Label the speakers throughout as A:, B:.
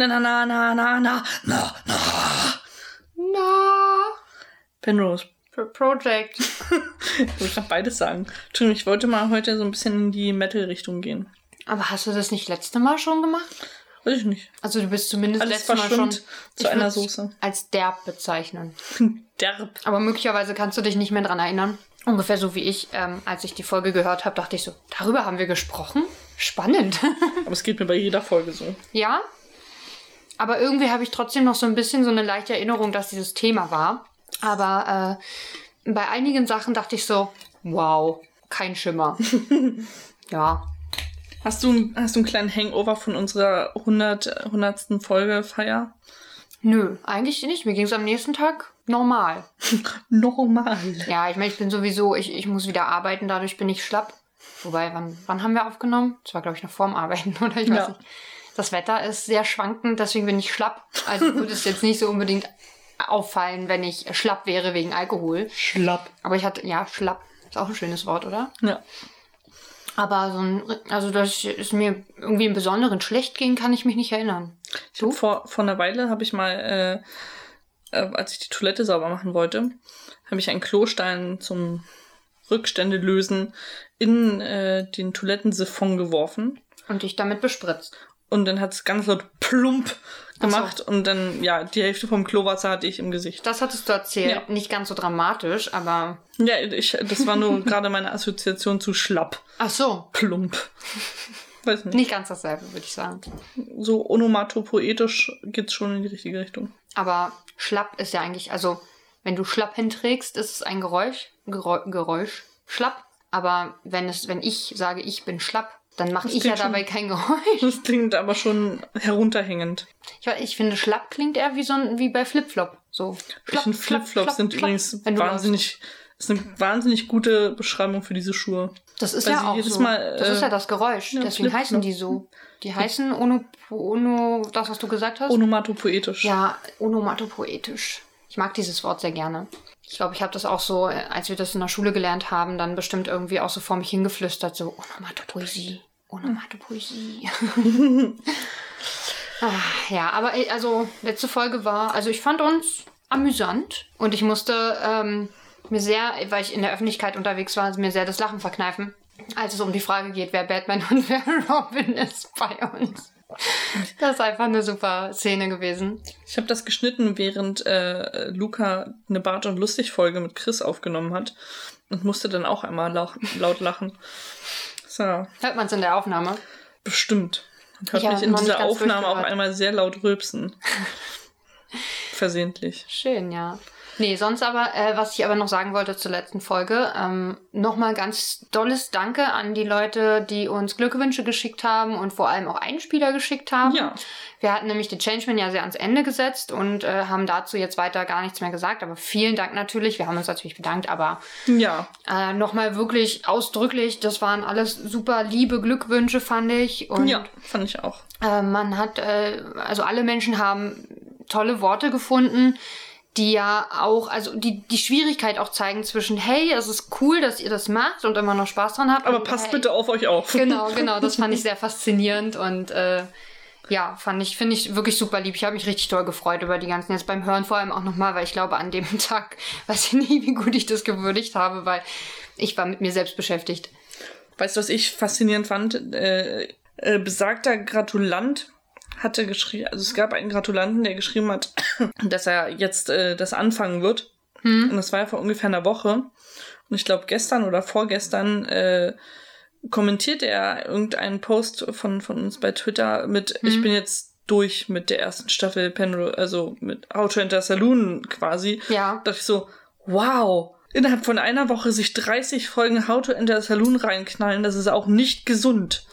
A: Na, na, na, na, na, na, na, na.
B: Na.
A: Penrose.
B: Pro Project.
A: Ich wollte noch beides sagen. Entschuldigung, ich wollte mal heute so ein bisschen in die Metal-Richtung gehen.
B: Aber hast du das nicht letzte Mal schon gemacht?
A: Weiß ich nicht.
B: Also du bist zumindest
A: Alles
B: letztes Mal schon
A: zu einer Soße.
B: als derb bezeichnen.
A: Derb.
B: Aber möglicherweise kannst du dich nicht mehr dran erinnern. Ungefähr so wie ich, ähm, als ich die Folge gehört habe, dachte ich so, darüber haben wir gesprochen? Spannend.
A: Aber es geht mir bei jeder Folge so.
B: ja. Aber irgendwie habe ich trotzdem noch so ein bisschen so eine leichte Erinnerung, dass dieses Thema war. Aber äh, bei einigen Sachen dachte ich so, wow, kein Schimmer. ja.
A: Hast du, hast du einen kleinen Hangover von unserer 100, 100. Folge Feier?
B: Nö, eigentlich nicht. Mir ging es am nächsten Tag normal.
A: Normal.
B: Ja, ich meine, ich bin sowieso, ich, ich muss wieder arbeiten, dadurch bin ich schlapp. Wobei, wann, wann haben wir aufgenommen? Das war, glaube ich, noch vorm Arbeiten, oder? Ich weiß
A: Ja.
B: nicht. Das Wetter ist sehr schwankend, deswegen bin ich schlapp. Also würde es jetzt nicht so unbedingt auffallen, wenn ich schlapp wäre wegen Alkohol.
A: Schlapp.
B: Aber ich hatte, ja, schlapp. Ist auch ein schönes Wort, oder?
A: Ja.
B: Aber so ein, also dass es mir irgendwie im Besonderen schlecht ging, kann ich mich nicht erinnern.
A: Hab vor, vor einer Weile habe ich mal, äh, äh, als ich die Toilette sauber machen wollte, habe ich einen Klostein zum Rückstände lösen in äh, den Toilettensiphon geworfen.
B: Und dich damit bespritzt.
A: Und dann hat es ganz laut plump
B: Ach so.
A: gemacht. Und dann, ja, die Hälfte vom Klowasser hatte ich im Gesicht.
B: Das hattest du erzählt.
A: Ja.
B: Nicht ganz so dramatisch, aber.
A: Ja, ich, das war nur gerade meine Assoziation zu schlapp.
B: Ach so.
A: Plump. Weiß nicht.
B: Nicht ganz dasselbe, würde ich sagen.
A: So onomatopoetisch geht's schon in die richtige Richtung.
B: Aber schlapp ist ja eigentlich, also wenn du schlapp hinträgst, ist es ein Geräusch. Geräusch, Geräusch. Schlapp. Aber wenn es, wenn ich sage, ich bin schlapp, dann mache ich ja
A: schon-
B: dabei kein Geräusch.
A: Das klingt aber schon herunterhängend.
B: Ich, ich finde, schlapp klingt eher wie so ein, wie bei Flipflop. So.
A: Ich finde Flipflops sind übrigens
B: Wenn du
A: wahnsinnig, ist eine wahnsinnig gute Beschreibung für diese Schuhe.
B: Das ist
A: Weil
B: ja
A: sie
B: auch so.
A: Mal,
B: das
A: äh,
B: ist ja das Geräusch.
A: ja,
B: Deswegen heißen die so. Die heißen ono, ono, das, was du gesagt hast?
A: Onomatopoetisch.
B: Ja, onomatopoetisch. Ich mag dieses Wort sehr gerne. Ich glaube, ich habe das auch so, äh, als wir das in der Schule gelernt haben, dann bestimmt irgendwie auch so vor mich hingeflüstert, so Onomatopoesie, Onomatopoesie. ah, ja, aber äh, also letzte Folge war, also ich fand uns amüsant und ich musste ähm, mir sehr, weil ich in der Öffentlichkeit unterwegs war, mir sehr das Lachen verkneifen, als es um die Frage geht, wer Batman und wer Robin ist bei uns. Das ist einfach eine super Szene gewesen.
A: Ich habe das geschnitten, während äh, Luca eine Bart und lustig Folge mit Chris aufgenommen hat und musste dann auch einmal laut lachen. So,
B: Hört man es in der Aufnahme?
A: bestimmt. Man hört
B: Ich
A: mich in dieser Aufnahme auch
B: durchgehört.
A: einmal sehr laut rülpsen. Versehentlich.
B: Schön, ja. Nee, sonst aber, äh, was ich aber noch sagen wollte zur letzten Folge, ähm, nochmal ganz dolles Danke an die Leute, die uns Glückwünsche geschickt haben und vor allem auch Einspieler geschickt haben.
A: Ja.
B: Wir hatten nämlich die Changeman ja sehr ans Ende gesetzt und äh, haben dazu jetzt weiter gar nichts mehr gesagt, aber vielen Dank natürlich. Wir haben uns natürlich bedankt, aber
A: Ja,
B: äh, nochmal wirklich ausdrücklich, das waren alles super liebe Glückwünsche, fand ich. Und
A: ja, fand ich auch.
B: äh, man hat, äh, also alle Menschen haben tolle Worte gefunden, die ja auch, also die die Schwierigkeit auch zeigen zwischen, hey, es ist cool, dass ihr das macht und immer noch Spaß dran habt.
A: Aber
B: und,
A: passt
B: hey,
A: bitte auf euch auf.
B: Genau, genau, das fand ich sehr faszinierend und äh, ja, fand ich, finde ich wirklich super lieb. Ich habe mich richtig doll gefreut über die ganzen, jetzt beim Hören vor allem auch nochmal, weil ich glaube, an dem Tag weiß ich nie, wie gut ich das gewürdigt habe, weil ich war mit mir selbst beschäftigt.
A: Weißt du, was ich faszinierend fand? Äh, äh, besagter Gratulant hatte geschrieben, also es gab einen Gratulanten, der geschrieben hat, dass er jetzt äh, das anfangen wird. Und das war ja vor ungefähr einer Woche. Und ich glaube, gestern oder vorgestern äh, kommentiert er irgendeinen Post von, von uns bei Twitter mit, ich bin jetzt durch mit der ersten Staffel Penrose, also mit How to Enter Saloon quasi.
B: Ja.
A: Da dachte ich so, wow, innerhalb von einer Woche sich 30 Folgen How to Enter Saloon reinknallen, das ist auch nicht gesund.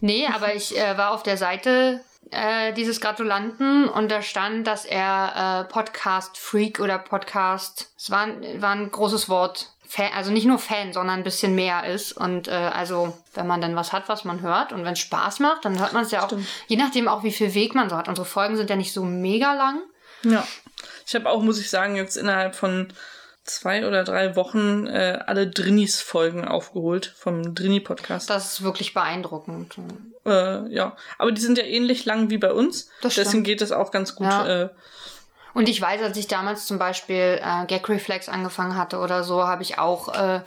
B: Nee, aber ich äh, war auf der Seite äh, dieses Gratulanten und da stand, dass er äh, Podcast-Freak oder Podcast, es war, ein- war ein großes Wort, Fan, also nicht nur Fan, sondern ein bisschen mehr ist. Und äh, also, wenn man dann was hat, was man hört und wenn es Spaß macht, dann hört man es ja auch,
A: Stimmt.
B: je nachdem auch, wie viel Weg man so hat. Unsere Folgen sind ja nicht so mega lang.
A: Ja. Ich habe auch, muss ich sagen, jetzt innerhalb von zwei oder drei Wochen äh, alle Drinnies-Folgen aufgeholt vom Drini-Podcast.
B: Das ist wirklich beeindruckend.
A: Äh, ja, aber die sind ja ähnlich lang wie bei uns.
B: Das
A: Deswegen geht es auch ganz gut.
B: Ja.
A: Äh,
B: Und ich weiß, als ich damals zum Beispiel äh, Gag Reflex angefangen hatte oder so, habe ich auch äh,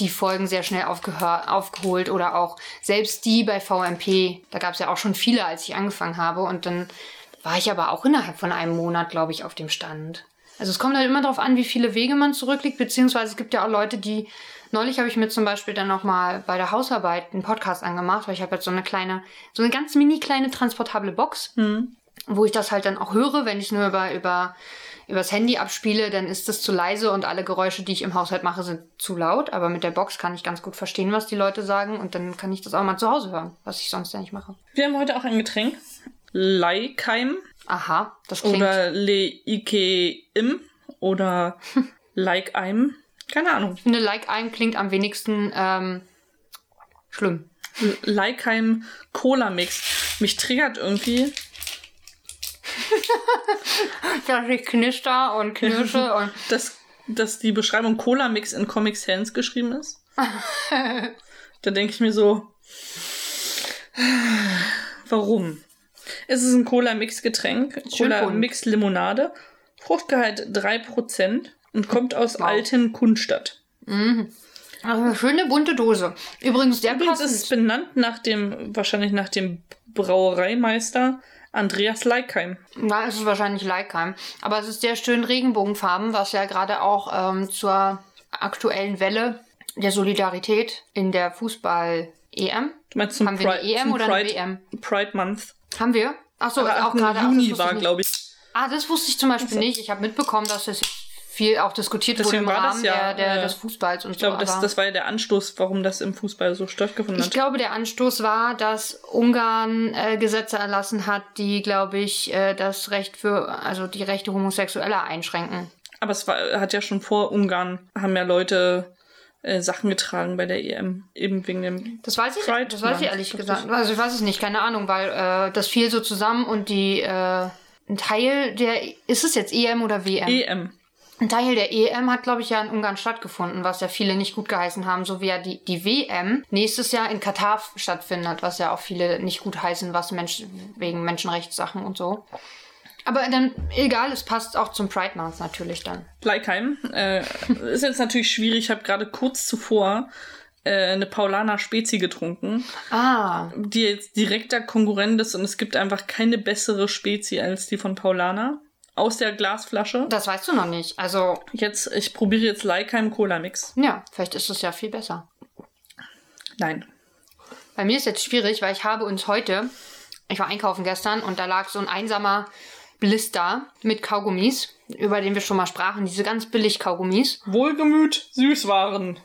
B: die Folgen sehr schnell aufgeholt oder auch selbst die bei VMP. Da gab es ja auch schon viele, als ich angefangen habe. Und dann war ich aber auch innerhalb von einem Monat, glaube ich, auf dem Stand. Also es kommt halt immer darauf an, wie viele Wege man zurücklegt, beziehungsweise es gibt ja auch Leute, die. Neulich habe ich mir zum Beispiel dann noch mal bei der Hausarbeit einen Podcast angemacht, weil ich habe jetzt so eine kleine, so eine ganz mini kleine transportable Box wo ich das halt dann auch höre, wenn ich nur über, über, übers Handy abspiele, dann ist das zu leise und alle Geräusche, die ich im Haushalt mache, sind zu laut. Aber mit der Box kann ich ganz gut verstehen, was die Leute sagen und dann kann ich das auch mal zu Hause hören, was ich sonst ja nicht mache.
A: wir haben heute auch ein Getränk. Leikeim
B: Aha, das klingt.
A: oder Le Ike Im oder Leikeim. Keine Ahnung.
B: Ich finde, Like ein klingt am wenigsten ähm, schlimm.
A: Leikheim Cola Mix. Mich triggert irgendwie.
B: Dass ich knister und knirsche und.
A: dass, dass die Beschreibung Cola Mix in Comic Sans geschrieben ist. da denke ich mir so, warum? Es ist ein Cola Mix Getränk,
B: Schön
A: Cola
B: bunt.
A: Mix Limonade, Fruchtgehalt 3% und kommt aus
B: Wow.
A: Alten Kunstadt.
B: Also eine schöne bunte Dose. Übrigens, der
A: Übrigens
B: passend.
A: ist es benannt nach dem, wahrscheinlich nach dem Brauereimeister Andreas Leikheim.
B: Na, es ist wahrscheinlich Leikheim. Aber es ist sehr schön Regenbogenfarben, was ja gerade auch ähm, zur aktuellen Welle der Solidarität in der Fußball-EM.
A: Du meinst zum
B: Haben wir eine EM
A: zum
B: oder eine
A: Pride,
B: WM?
A: Pride Month.
B: Haben wir? Achso, auch gerade. ach,
A: Juni
B: wusste
A: war,
B: ich
A: glaube ich.
B: Ah, das wusste ich zum Beispiel nicht. Ich habe mitbekommen, dass das viel auch diskutiert wurde
A: Deswegen
B: im
A: war das
B: Rahmen
A: ja,
B: der, der,
A: äh,
B: des Fußballs und
A: Ich glaube,
B: so.
A: das,
B: aber-
A: das war ja der Anstoß, warum das im Fußball so stattgefunden
B: Ich
A: hat.
B: glaube, der Anstoß war, dass Ungarn äh, Gesetze erlassen hat, die, glaube ich, äh, das Recht für, also die Rechte Homosexueller einschränken.
A: Aber es war, hat ja schon vor Ungarn, haben ja Leute äh, Sachen getragen bei der EM. Eben wegen dem.
B: Das weiß ich,
A: Pride
B: das weiß ich ehrlich gesagt. Also ich weiß es nicht, keine Ahnung, weil äh, das fiel so zusammen und die äh, ein Teil der ist es jetzt EM oder WM?
A: EM.
B: Ein Teil der EM hat, glaube ich, ja in Ungarn stattgefunden, was ja viele nicht gut geheißen haben, so wie ja die, die WM nächstes Jahr in Katar stattfindet, was ja auch viele nicht gut heißen, was Mensch, wegen Menschenrechtssachen und so. Aber dann, egal, es passt auch zum Pride Month natürlich dann.
A: Bleikheim. Äh, ist jetzt natürlich schwierig. Ich habe gerade kurz zuvor äh, eine Paulaner Spezi getrunken,
B: Ah,
A: die jetzt direkter Konkurrent ist und es gibt einfach keine bessere Spezi als die von Paulaner. Aus der Glasflasche.
B: das weißt du noch nicht. Also,
A: Jetzt, ich probiere jetzt Leikheim Cola Mix.
B: ja, vielleicht ist es ja viel besser.
A: Nein.
B: Bei mir ist jetzt schwierig, weil ich habe uns heute, ich war einkaufen gestern und da lag so ein einsamer Blister mit Kaugummis, über den wir schon mal sprachen, diese ganz billig Kaugummis.
A: Wohlgemüt Süßwaren.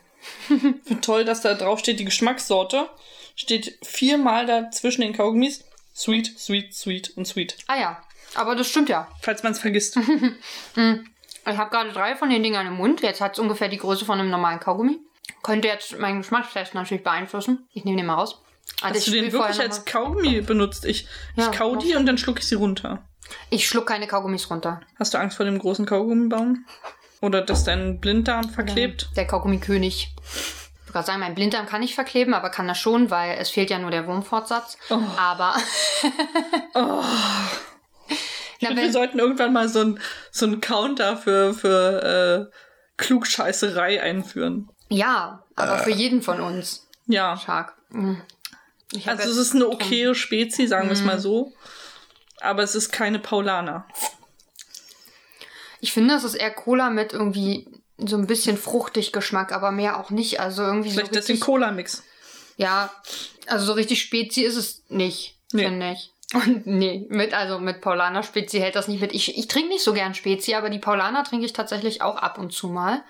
A: Toll, dass da drauf steht, die Geschmackssorte. Steht viermal da zwischen den Kaugummis. Sweet, sweet, sweet und sweet.
B: Ah ja, aber das stimmt ja.
A: Falls man es vergisst.
B: Ich habe gerade drei von den Dingern im Mund. Jetzt hat es ungefähr die Größe von einem normalen Kaugummi. Könnte jetzt meinen Geschmackstest natürlich beeinflussen. Ich nehme den mal raus. Also
A: Hast du den wirklich als Kaugummi benutzt? Ich,
B: Ja,
A: ich kau die und dann schlucke ich sie runter.
B: Ich schluck keine Kaugummis runter.
A: Hast du Angst vor dem großen Kaugummibaum? Oder dass dein Blinddarm verklebt?
B: Der Kaugummi-König. Ich wollte gerade sagen, mein Blinddarm kann nicht verkleben, aber kann das schon, weil es fehlt ja nur der Wurmfortsatz.
A: Oh.
B: Aber.
A: Ich
B: Na,
A: finde, wir sollten irgendwann mal so ein, so ein Counter für, für äh, Klugscheißerei einführen.
B: ja, aber für jeden von uns.
A: Ja.
B: Shark. Mhm.
A: Also es ist eine okaye Spezi, sagen wir es mal so. Aber es ist keine Paulaner.
B: Ich finde, es ist eher Cola mit irgendwie so ein bisschen fruchtig Geschmack, aber mehr auch nicht. Also irgendwie
A: Vielleicht
B: so richtig,
A: Cola-Mix.
B: Ja, also so richtig Spezi ist es nicht,
A: Nee.
B: finde ich. Und nee, mit, also mit Paulaner Spezi hält das nicht mit. Ich, ich trinke nicht so gern Spezi, aber die Paulaner trinke ich tatsächlich auch ab und zu mal.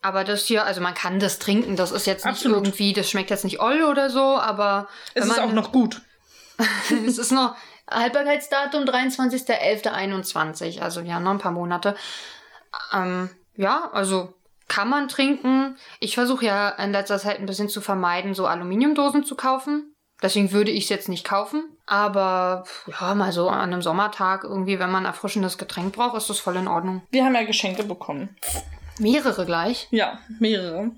B: Aber das hier, also man kann das trinken, das ist jetzt nicht
A: Absolut.
B: irgendwie, das schmeckt jetzt nicht oll oder so, aber
A: Es ist
B: man,
A: auch noch gut.
B: es ist noch Haltbarkeitsdatum 23.11.21, also ja, noch ein paar Monate. Ähm, ja, also kann man trinken. Ich versuche ja in letzter Zeit ein bisschen zu vermeiden, so Aluminiumdosen zu kaufen. Deswegen würde ich es jetzt nicht kaufen. Aber ja, mal so an einem Sommertag irgendwie, wenn man erfrischendes Getränk braucht, ist das voll in Ordnung.
A: Wir haben ja Geschenke bekommen.
B: Mehrere gleich.
A: Ja, mehrere.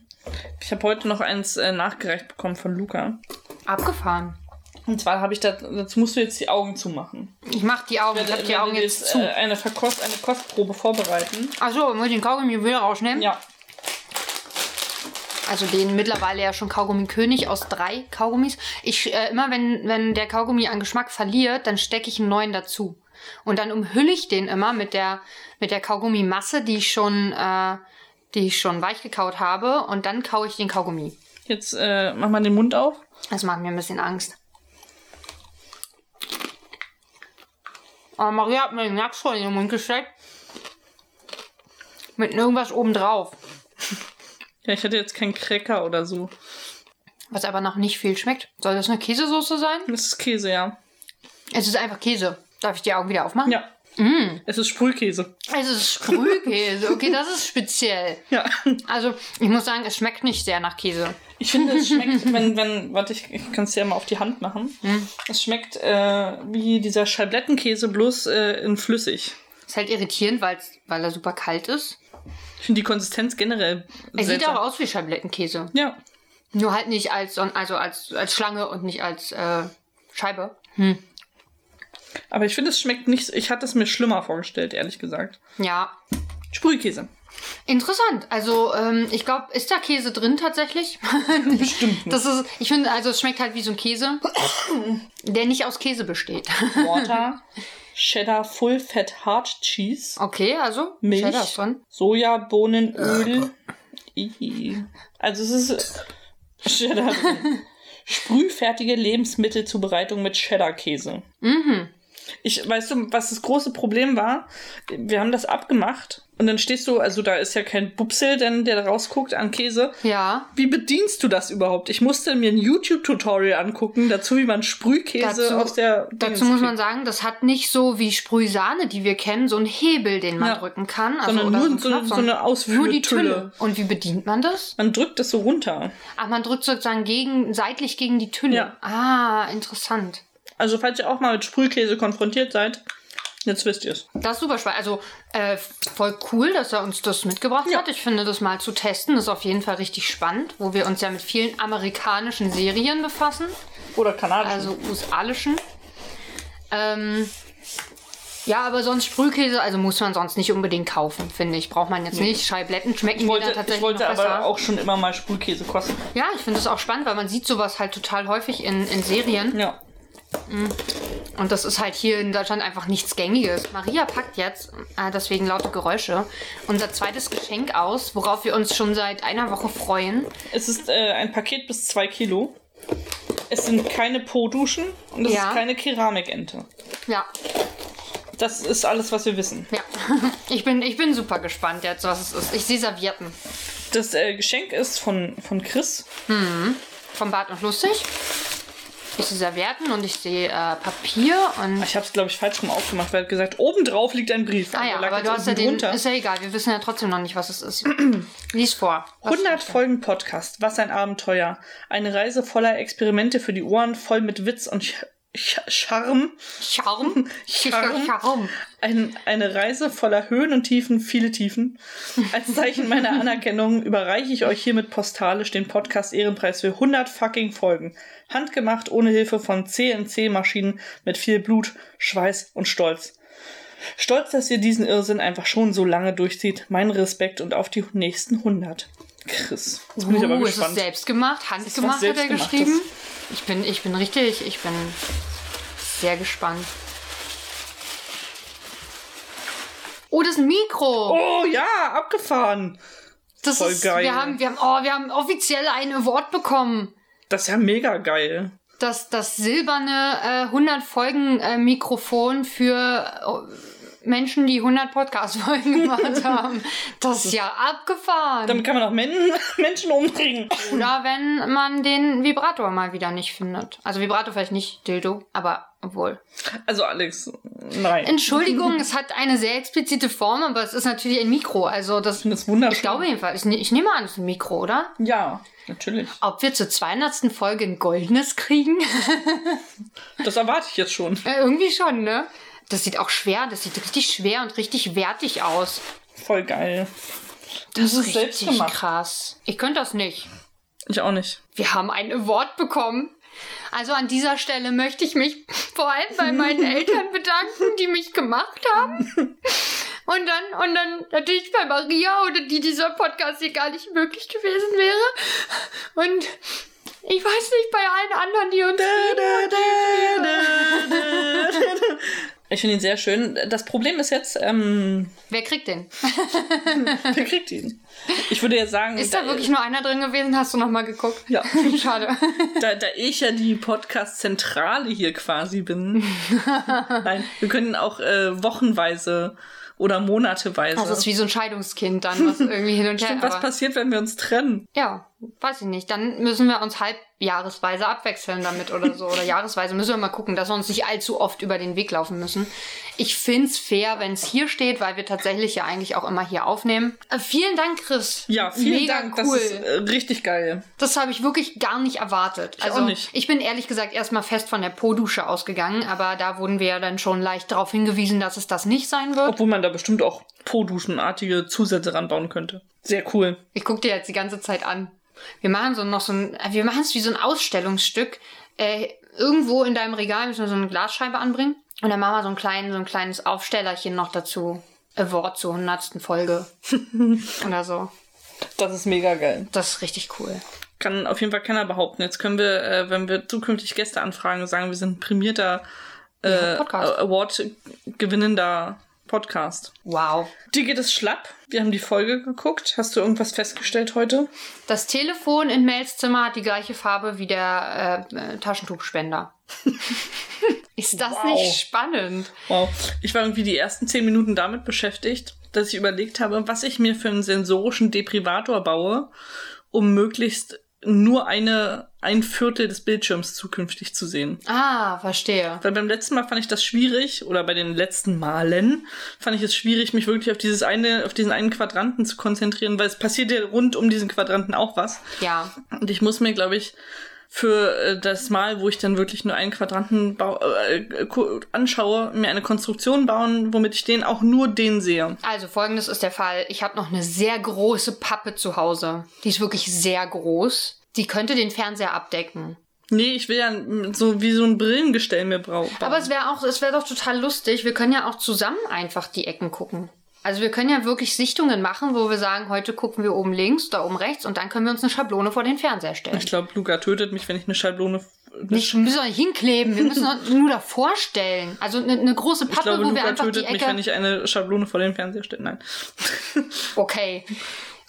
A: Ich habe heute noch eins äh, nachgereicht bekommen von Luca.
B: Abgefahren.
A: Und zwar habe ich da, dazu musst du jetzt die Augen zumachen.
B: Ich mach die Augen, ich hab die
A: werde
B: Augen
A: dir
B: jetzt zu.
A: Äh, eine, Verkost, eine Kostprobe vorbereiten.
B: Achso, muss ich den Kaugummi wieder rausnehmen?
A: Ja.
B: Also den mittlerweile ja schon Kaugummi-König aus drei Kaugummis. Ich, äh, immer wenn, wenn der Kaugummi an Geschmack verliert, dann stecke ich einen neuen dazu. Und dann umhülle ich den immer mit der, mit der Kaugummimasse, die ich schon, äh, die ich schon weich gekaut habe. Und dann kaue ich den Kaugummi.
A: Jetzt äh, mach mal den Mund auf.
B: Das macht mir ein bisschen Angst. Aber Maria hat mir den voll in den Mund gesteckt. Mit irgendwas obendrauf.
A: Ja, ich hatte jetzt keinen Cracker oder so.
B: Was aber noch nicht viel schmeckt. Soll das eine Käsesoße sein?
A: Das ist Käse, ja.
B: Es ist einfach Käse. Darf ich die Augen wieder aufmachen?
A: Ja.
B: Mm.
A: Es ist Sprühkäse.
B: Es ist Sprühkäse. Okay, das ist speziell.
A: Ja.
B: Also, ich muss sagen, es schmeckt nicht sehr nach Käse.
A: Ich finde, es schmeckt, wenn, wenn, warte, ich, ich kann es dir ja mal auf die Hand machen.
B: Hm.
A: Es schmeckt äh, wie dieser Scheiblettenkäse, bloß äh, in flüssig.
B: Ist halt irritierend, weil's, weil er super kalt ist.
A: Ich finde die Konsistenz generell
B: Er sieht auch aus wie Scheiblettenkäse.
A: Ja.
B: Nur halt nicht als, also als, als Schlange und nicht als äh, Scheibe.
A: Aber ich finde, es schmeckt nicht. Ich hatte es mir schlimmer vorgestellt, ehrlich gesagt.
B: Ja,
A: Sprühkäse.
B: Interessant. Also, ähm, ich glaube, ist da Käse drin tatsächlich?
A: Bestimmt nicht.
B: Das ist, ich finde, also es schmeckt halt wie so ein Käse, der nicht aus Käse besteht.
A: Water, Cheddar Full Fat Hard Cheese,
B: Okay, also
A: Milch,
B: Cheddar ist drin.
A: Sojabohnenöl. Also es ist Cheddar drin. Sprühfertige Lebensmittelzubereitung mit Cheddar-Käse.
B: Mhm.
A: Ich, weißt du, was das große Problem war? Wir haben das abgemacht und dann stehst du, also da ist ja kein Bupsel, denn der da rausguckt an Käse.
B: Ja.
A: Wie bedienst du das überhaupt? Ich musste mir ein YouTube-Tutorial angucken, dazu wie man Sprühkäse
B: Dazu-
A: aus der.
B: Dazu muss man sagen, das hat nicht so wie Sprühsahne, die wir kennen, so einen Hebel, den man
A: Ja.
B: drücken kann. Also,
A: Sondern nur so eine-
B: Knopf,
A: so eine Ausführtülle.
B: Nur die Tülle. Und wie bedient man das?
A: Man drückt das so runter.
B: Ach, man drückt sozusagen gegen, seitlich gegen die Tülle.
A: Ja.
B: Ah, interessant.
A: Also, falls ihr auch mal mit Sprühkäse konfrontiert seid, jetzt wisst ihr es.
B: Das ist super spannend. Also äh, voll cool, dass er uns das mitgebracht
A: Ja.
B: hat. Ich finde, das mal zu testen ist auf jeden Fall richtig spannend, wo wir uns ja mit vielen amerikanischen Serien befassen,
A: Oder kanadisch.
B: also usalischen. Ähm, ja, aber sonst Sprühkäse, also muss man sonst nicht unbedingt kaufen, finde ich. Braucht man jetzt nicht. Scheibletten schmecken
A: ich
B: mir
A: wollte,
B: tatsächlich
A: ich wollte aber
B: besser.
A: auch schon immer mal Sprühkäse kosten.
B: Ja, ich finde das auch spannend, weil man sieht sowas halt total häufig in, in Serien.
A: Ja.
B: Und das ist halt hier in Deutschland einfach nichts Gängiges. Maria packt jetzt, äh, deswegen laute Geräusche, unser zweites Geschenk aus, worauf wir uns schon seit einer Woche freuen.
A: Es ist äh, ein Paket bis zwei Kilo. Es sind keine Po-Duschen und es
B: Ja.
A: ist keine Keramikente.
B: Ja,
A: Das ist alles, was wir wissen.
B: ja. Ich bin, ich bin super gespannt jetzt, was es ist. Ich sehe Servietten.
A: Das äh, Geschenk ist von, von Chris.
B: Vom Bad und Lustig. Ich sehe Servietten und ich sehe äh, Papier und.
A: Ich habe es, glaube ich, falsch rum aufgemacht, weil er hat gesagt, obendrauf liegt ein Brief.
B: Ah ja, aber du hast ja den.
A: drunter.
B: Ist ja egal, wir wissen ja trotzdem noch nicht, was es ist. Lies vor. Was
A: 100
B: steht da?
A: Folgen Podcast. Was ein Abenteuer. Eine Reise voller Experimente für die Ohren, voll mit Witz und Ch Ch Charme.
B: Charme?
A: Charme.
B: Charme.
A: Ein, eine Reise voller Höhen und Tiefen, viele Tiefen. Als Zeichen meiner Anerkennung überreiche ich euch hiermit postalisch den Podcast Ehrenpreis für 100 fucking Folgen. Handgemacht ohne Hilfe von CNC-Maschinen mit viel Blut, Schweiß und Stolz. Stolz, dass ihr diesen Irrsinn einfach schon so lange durchzieht. Mein Respekt und auf die nächsten 100. Chris. Jetzt bin ich aber
B: Uh, es ist
A: gespannt.
B: selbst gemacht, handgemacht hat er geschrieben. Ich bin, ich bin richtig, ich bin sehr gespannt. Oh, das ist ein Mikro.
A: Oh ja, abgefahren.
B: das
A: voll
B: ist,
A: geil.
B: Wir haben, wir haben, oh, wir haben offiziell ein Award bekommen.
A: Das ist ja mega geil.
B: Das, das silberne äh, 100 Folgen äh, Mikrofon für äh, Menschen, die 100 Podcast-Folgen gemacht haben. Das ist ja abgefahren.
A: Damit kann man auch Men Menschen umbringen.
B: Oder wenn man den Vibrator mal wieder nicht findet. Also Vibrator vielleicht nicht Dildo, aber obwohl.
A: Also Alex, nein.
B: Entschuldigung, es hat eine sehr explizite Form, aber es ist natürlich ein Mikro. Also das,
A: das wunderschön.
B: ich glaube jedenfalls. Ich, ne- ich nehme an, es ist ein Mikro, oder?
A: Ja, natürlich.
B: Ob wir zur 200. Folge ein goldenes kriegen?
A: Das erwarte ich jetzt schon.
B: Äh, irgendwie schon, ne? Das sieht auch schwer, das sieht richtig schwer und richtig wertig aus.
A: Voll geil.
B: Das,
A: ist
B: ist
A: selbst gemacht.
B: krass. Ich könnte das nicht.
A: Ich auch nicht.
B: Wir haben einen Award bekommen. Also an dieser Stelle möchte ich mich vor allem bei meinen Eltern bedanken, die mich gemacht haben. Und dann, und dann natürlich bei Maria, ohne die dieser Podcast hier gar nicht möglich gewesen wäre. Und ich weiß nicht, bei allen anderen, die uns
A: Ich finde ihn sehr schön. Das Problem ist jetzt, ähm,
B: Wer kriegt den?
A: wer kriegt ihn? Ich würde jetzt sagen,
B: Ist da wirklich nur einer drin gewesen? Hast du noch mal geguckt?
A: Ja.
B: Schade.
A: da, da ich ja die Podcast-Zentrale hier quasi bin. Nein, wir können auch äh, wochenweise oder monateweise.
B: Das ist wie so ein Scheidungskind dann, was irgendwie hin und her.
A: Stimmt, was passiert, wenn wir uns trennen?
B: Ja, weiß ich nicht. Dann müssen wir uns halbjahresweise abwechseln damit oder so. Oder jahresweise müssen wir mal gucken, dass wir uns nicht allzu oft über den Weg laufen müssen. Ich find's fair, wenn es hier steht, weil wir tatsächlich ja eigentlich auch immer hier aufnehmen. Äh, vielen Dank, Chris.
A: Ja, vielen
B: Mega
A: Dank.
B: cool.
A: Das ist äh, richtig geil.
B: Das habe ich wirklich gar nicht erwartet. also,
A: auch nicht.
B: ich bin ehrlich gesagt erstmal fest von der Po-Dusche ausgegangen, aber da wurden wir ja dann schon leicht darauf hingewiesen, dass es das nicht sein wird.
A: Obwohl man da bestimmt auch Po-Duschenartige Zusätze ranbauen könnte. Sehr cool.
B: Ich guck dir jetzt die ganze Zeit an. Wir machen so noch so ein, äh, wir machen es wie so ein Ausstellungsstück. Äh, irgendwo in deinem Regal müssen wir so eine Glasscheibe anbringen. Und dann machen wir so, einen kleinen, so ein kleines Aufstellerchen noch dazu. Award zur 100. Folge. Oder so.
A: Das ist mega geil.
B: Das ist richtig cool.
A: Kann auf jeden Fall keiner behaupten. Jetzt können wir, äh, wenn wir zukünftig Gäste anfragen, sagen, wir sind ein prämierter
B: Ja,
A: äh,
B: Podcast.
A: Award-gewinnender Podcast.
B: Wow.
A: Dir geht es schlapp. Wir haben die Folge geguckt. Hast du irgendwas festgestellt heute?
B: Das Telefon in Mels Zimmer hat die gleiche Farbe wie der äh, äh, Taschentuchspender. ist das
A: Wow.
B: nicht spannend?
A: Wow. Ich war irgendwie die ersten zehn Minuten damit beschäftigt, dass ich überlegt habe, was ich mir für einen sensorischen Deprivator baue, um möglichst nur eine, ein Viertel des Bildschirms zukünftig zu sehen.
B: Ah, verstehe.
A: Weil beim letzten Mal fand ich das schwierig, oder bei den letzten Malen fand ich es schwierig, mich wirklich auf dieses eine, auf diesen einen Quadranten zu konzentrieren, weil es passiert ja rund um diesen Quadranten auch was.
B: Ja.
A: Und ich muss mir, glaube ich, für äh, das Mal, wo ich dann wirklich nur einen Quadranten äh, ku- anschaue, mir eine Konstruktion bauen, womit ich den auch nur den sehe.
B: Also folgendes ist der Fall. Ich habe noch eine sehr große Pappe zu Hause. Die ist wirklich sehr groß. Die könnte den Fernseher abdecken.
A: Nee, ich will ja so wie so ein Brillengestell mir brauchen.
B: Aber es wäre auch, es wäre doch total lustig. Wir können ja auch zusammen einfach die Ecken gucken. Also wir können ja wirklich Sichtungen machen, wo wir sagen, heute gucken wir oben links, da oben rechts und dann können wir uns eine Schablone vor den Fernseher stellen.
A: ich glaube, Luca tötet mich, wenn ich eine Schablone.
B: Nicht, wir müssen nicht hinkleben, wir müssen nur davor stellen. Also eine, eine große
A: Ich
B: Pappe,
A: glaube,
B: wo wir
A: Luca
B: einfach die
A: tötet mich,
B: Ecke.
A: wenn ich eine Schablone vor den Fernseher stelle. Nein.
B: Okay.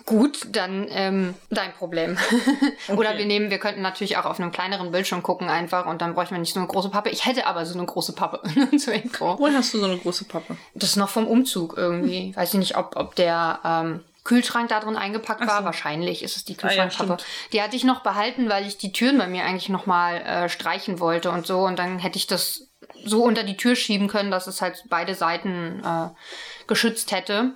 B: Gut, dann ähm, dein Problem. Oder wir nehmen, wir könnten natürlich auch auf einem kleineren Bildschirm gucken einfach und dann bräuchten wir nicht so eine große Pappe. Ich hätte aber so eine große Pappe zur Info.
A: Woher hast du so eine große Pappe?
B: Das ist noch vom Umzug irgendwie. Weiß ich nicht, ob, ob der ähm, Kühlschrank da drin eingepackt war. Wahrscheinlich ist es die
A: Ah ja,
B: Kühlschrankpappe. die hatte ich noch behalten, weil ich die Türen bei mir eigentlich nochmal äh, streichen wollte und so. Und dann hätte ich das so unter die Tür schieben können, dass es halt beide Seiten äh, geschützt hätte.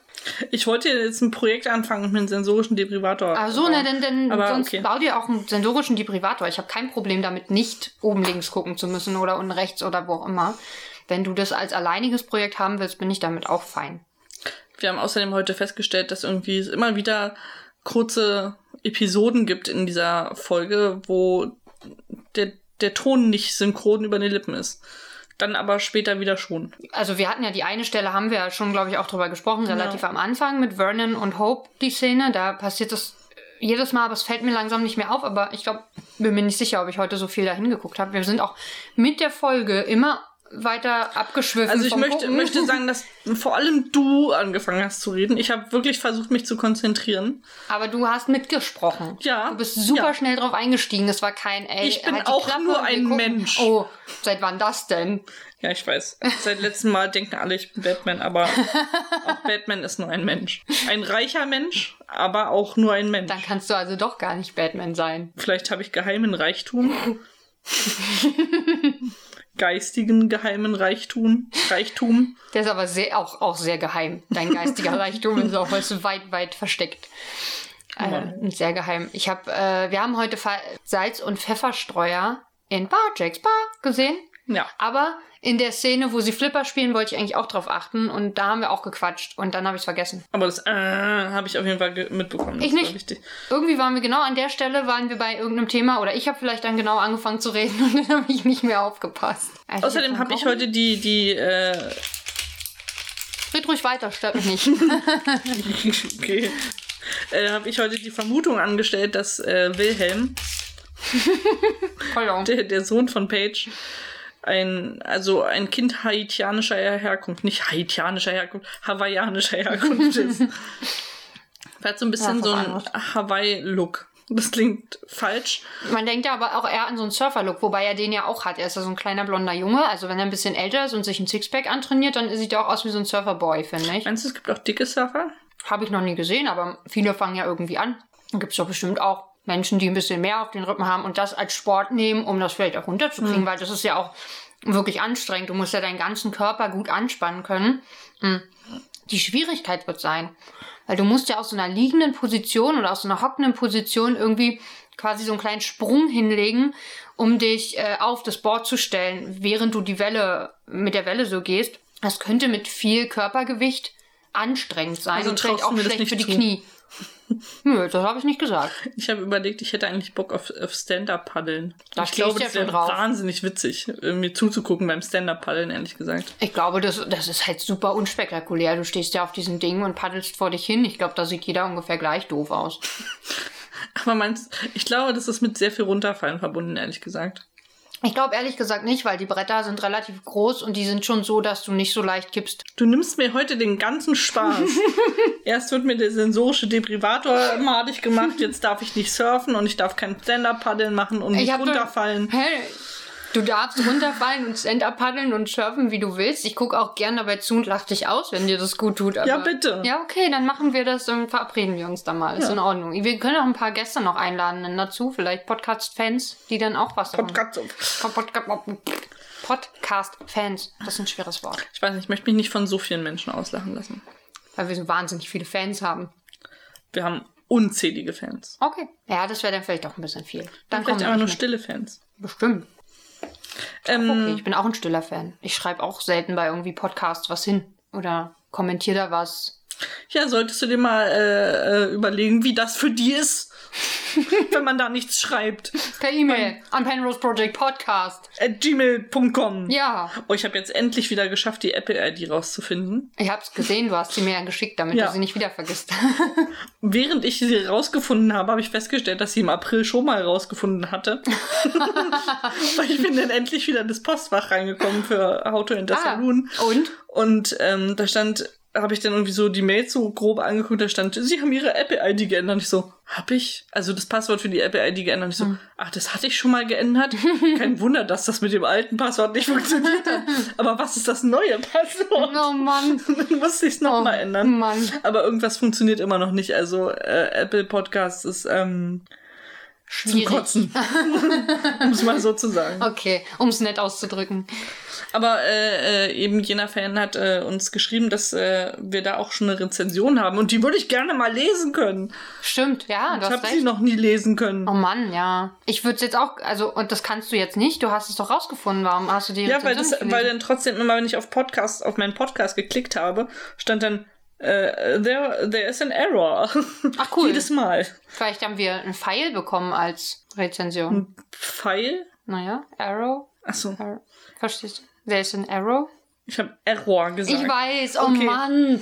A: Ich wollte jetzt ein Projekt anfangen mit einem sensorischen Deprivator.
B: Ach so, ne, denn, denn
A: Aber
B: sonst
A: okay.
B: bau dir auch einen sensorischen Deprivator. Ich habe kein Problem damit, nicht oben links gucken zu müssen oder unten rechts oder wo auch immer. Wenn du das als alleiniges Projekt haben willst, bin ich damit auch fein.
A: Wir haben außerdem heute festgestellt, dass irgendwie es immer wieder kurze Episoden gibt in dieser Folge, wo der, der Ton nicht synchron über den Lippen ist. Dann aber später wieder schon.
B: Also wir hatten ja die eine Stelle, haben wir ja schon, glaube ich, auch drüber gesprochen, relativ am Anfang mit Vernon und Hope, die Szene. Da passiert das jedes Mal, aber es fällt mir langsam nicht mehr auf. Aber ich glaube, bin mir nicht sicher, ob ich heute so viel da hingeguckt habe. Wir sind auch mit der Folge immer weiter abgeschwiffen.
A: Also ich möchte,
B: Gucken.
A: möchte sagen, dass vor allem du angefangen hast zu reden. Ich habe wirklich versucht, mich zu konzentrieren.
B: Aber du hast mitgesprochen.
A: Ja,
B: Du bist super
A: ja.
B: schnell drauf eingestiegen. Das war kein, ey,
A: Ich bin
B: halt
A: auch
B: Klappe
A: nur ein
B: gucken.
A: Mensch.
B: Oh, seit wann das denn?
A: Ja, ich weiß. Seit letztem Mal denken alle, ich bin Batman, aber auch Batman ist nur ein Mensch. Ein reicher Mensch, aber auch nur ein Mensch.
B: Dann kannst du also doch gar nicht Batman sein.
A: Vielleicht habe ich geheimen Reichtum. Geistigen geheimen Reichtum. Reichtum.
B: Der ist aber sehr, auch, auch sehr geheim. Dein geistiger Reichtum ist auch du, weit, weit versteckt. Äh, sehr geheim. Ich habe, äh, wir haben heute Salz- und Pfefferstreuer in Bar Jacks Bar gesehen.
A: Ja.
B: Aber in der Szene, wo sie Flipper spielen, wollte ich eigentlich auch drauf achten und da haben wir auch gequatscht und dann habe ich es vergessen.
A: Aber das äh, habe ich auf jeden Fall mitbekommen. Das
B: Ich
A: war
B: nicht.
A: wichtig.
B: Irgendwie waren wir genau an der Stelle, waren wir bei irgendeinem Thema oder ich habe vielleicht dann genau angefangen zu reden und dann habe ich nicht mehr aufgepasst. Also
A: Außerdem habe ich heute die, die, äh,
B: Red ruhig weiter, stört mich nicht.
A: okay, äh, habe ich heute die Vermutung angestellt, dass äh, Wilhelm, der, der Sohn von Paige, ein, also ein Kind haitianischer Herkunft, nicht haitianischer Herkunft, hawaiianischer Herkunft ist. Hat so ein bisschen
B: Ja,
A: so einen. Hawaii-Look. Das klingt falsch.
B: Man denkt ja aber auch eher an so einen Surfer-Look, wobei er den ja auch hat. Er ist ja so ein kleiner blonder Junge. Also wenn er ein bisschen älter ist und sich ein Sixpack antrainiert, dann sieht er auch aus wie so ein Surferboy, finde ich.
A: Meinst du, es gibt auch dicke Surfer?
B: Habe ich noch nie gesehen, aber viele fangen ja irgendwie an. Dann gibt es doch bestimmt auch Menschen, die ein bisschen mehr auf den Rippen haben und das als Sport nehmen, um das vielleicht auch runterzukriegen, weil das ist ja auch wirklich anstrengend. Du musst ja deinen ganzen Körper gut anspannen können. Hm. Die Schwierigkeit wird sein, weil du musst ja aus so einer liegenden Position oder aus so einer hockenden Position irgendwie quasi so einen kleinen Sprung hinlegen, um dich äh, auf das Board zu stellen, während du die Welle mit der Welle so gehst. Das könnte mit viel Körpergewicht anstrengend sein
A: Also
B: und vielleicht auch schlecht für die
A: zu?
B: Knie. Nö, das habe ich nicht gesagt.
A: Ich habe überlegt, ich hätte eigentlich Bock auf, auf Stand-Up-Paddeln.
B: Da
A: ich
B: ich
A: glaube,
B: ja
A: das wäre wahnsinnig witzig, äh, mir zuzugucken beim Stand-Up-Paddeln, ehrlich gesagt.
B: Ich glaube, das, das ist halt super unspektakulär. Du stehst ja auf diesem Ding und paddelst vor dich hin. Ich glaube, da sieht jeder ungefähr gleich doof aus.
A: Aber meinst ich glaube, das ist mit sehr viel Runterfallen verbunden, ehrlich gesagt.
B: Ich glaube ehrlich gesagt nicht, weil die Bretter sind relativ groß und die sind schon so, dass du nicht so leicht kippst.
A: Du nimmst mir heute den ganzen Spaß. Erst wird mir der sensorische Deprivator madig gemacht, jetzt darf ich nicht surfen und ich darf kein Stand-Up-Paddeln machen und nicht
B: hab doch-
A: runterfallen.
B: Hä? Du darfst runterfallen und Stand-up paddeln und surfen, wie du willst. Ich gucke auch gern dabei zu und lach dich aus, wenn dir das gut tut. Aber
A: Ja, bitte.
B: Ja, okay, dann machen wir das und verabreden wir uns dann mal. Ist
A: Ja.
B: in Ordnung. Wir können auch ein paar Gäste noch einladen dazu. Vielleicht Podcast-Fans, die dann auch was
A: Podcast.
B: Podcast-Fans. Das ist ein schweres Wort.
A: Ich weiß nicht, ich möchte mich nicht von so vielen Menschen auslachen lassen.
B: Weil wir so wahnsinnig viele Fans haben.
A: Wir haben unzählige Fans.
B: Okay. Ja, das wäre dann vielleicht auch ein bisschen viel. Dann kommen
A: Vielleicht
B: wir
A: aber nur
B: mit.
A: stille Fans.
B: Bestimmt.
A: Ähm,
B: Okay, ich bin auch ein stiller Fan. Ich schreibe auch selten bei irgendwie Podcasts was hin. Oder kommentiere da was.
A: Ja, solltest du dir mal äh, äh, überlegen, wie das für die ist, wenn man da nichts schreibt.
B: Per E-Mail an Penrose Project Podcast.
A: At gmail.com.
B: Ja.
A: Oh, ich habe jetzt endlich wieder geschafft, die Apple-ID rauszufinden.
B: Ich hab's gesehen, du hast sie mir ja geschickt, damit
A: Ja.
B: du sie nicht wieder vergisst.
A: Während ich sie rausgefunden habe, habe ich festgestellt, dass sie im April schon mal rausgefunden hatte. Weil ich bin dann endlich wieder in das Postfach reingekommen für How to Enter
B: Ah,
A: Saloon.
B: und?
A: Und ähm, da stand, habe ich dann irgendwie so die Mails so grob angeguckt, da stand, sie haben ihre Apple-ID geändert. Und ich so, hab ich? Also das Passwort für die Apple-ID geändert. Und ich so,
B: Hm.
A: ach, das hatte ich schon mal geändert. Kein Wunder, dass das mit dem alten Passwort nicht funktioniert hat. Aber was ist das neue Passwort?
B: Oh Mann.
A: Dann musste ich es
B: Oh
A: nochmal ändern.
B: Mann.
A: Aber irgendwas funktioniert immer noch nicht. Also äh, Apple Podcast ist ähm, zum
B: Schwierig.
A: Kotzen. um es mal so zu sagen.
B: Okay, um es nett auszudrücken.
A: Aber äh, äh, eben jener Fan hat äh, uns geschrieben, dass äh, wir da auch schon eine Rezension haben. Und die würde ich gerne mal lesen können.
B: Stimmt, ja,
A: Ich
B: du hast
A: habe sie noch nie lesen können.
B: Oh Mann, ja. Ich würde es jetzt auch, also, und das kannst du jetzt nicht. Du hast es doch rausgefunden. Warum hast du die
A: ja, weil,
B: Rezension
A: das, weil dann trotzdem immer, wenn ich auf Podcast, auf meinen Podcast geklickt habe, stand dann, äh, there, there is an error.
B: Ach, cool.
A: Jedes Mal.
B: Vielleicht haben wir einen Pfeil bekommen als Rezension.
A: Pfeil?
B: Naja, Arrow.
A: Achso,
B: Verstehst du? Wer ist ein Arrow?
A: ich habe Error gesagt.
B: Ich weiß, oh
A: Okay.
B: Mann.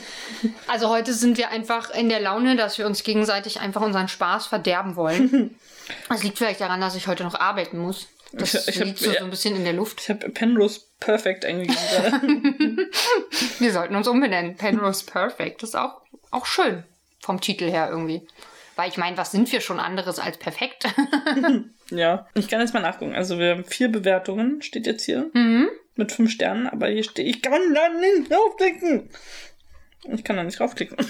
B: Also heute sind wir einfach in der Laune, dass wir uns gegenseitig einfach unseren Spaß verderben wollen. Das liegt vielleicht daran, dass ich heute noch arbeiten muss. Das
A: Ich- ich hab-
B: liegt so, so ein bisschen in der Luft.
A: Ich habe Penrose Perfect eingegeben.
B: Wir sollten uns umbenennen. Penrose Perfect. Das ist auch, auch schön. Vom Titel her irgendwie. Weil ich meine, was sind wir schon anderes als perfekt?
A: ja. Ich kann jetzt mal nachgucken. Also wir haben vier Bewertungen, steht jetzt hier. Mit fünf Sternen, aber hier steht, ich kann da nicht draufklicken. Ich kann da nicht draufklicken.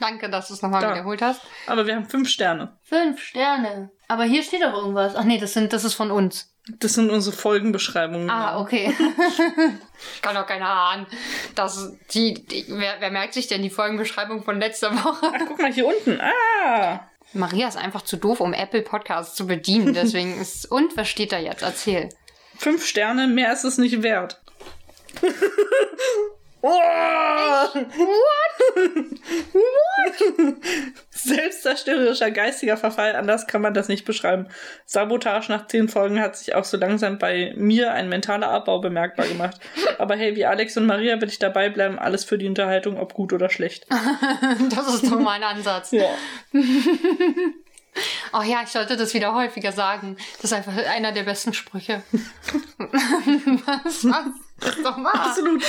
B: Danke, dass du es nochmal
A: Da.
B: wiederholt hast.
A: Aber wir haben fünf Sterne.
B: Fünf Sterne. Aber hier steht doch irgendwas. Ach nee, das, sind, das ist von uns.
A: Das sind unsere Folgenbeschreibungen.
B: Ah, okay. Kann doch keiner ahnen. Das, die, die, wer, wer merkt sich denn die Folgenbeschreibung von letzter Woche?
A: Ach, guck mal hier unten. Ah!
B: Maria ist einfach zu doof, um Apple Podcasts zu bedienen. Deswegen ist. Und was steht da jetzt? Erzähl.
A: Fünf Sterne, mehr ist es nicht wert. Oh! What? What? Selbstzerstörerischer geistiger Verfall, anders kann man das nicht beschreiben. Sabotage nach zehn Folgen hat sich auch so langsam bei mir ein mentaler Abbau bemerkbar gemacht. Aber hey, wie Alex und Maria will ich dabei bleiben, alles für die Unterhaltung, ob gut oder schlecht.
B: das ist doch mein Ansatz. Ja. Oh ja, ich sollte das wieder häufiger sagen. Das ist einfach einer der besten Sprüche. was, was? Das ist doch wahr. Absolut.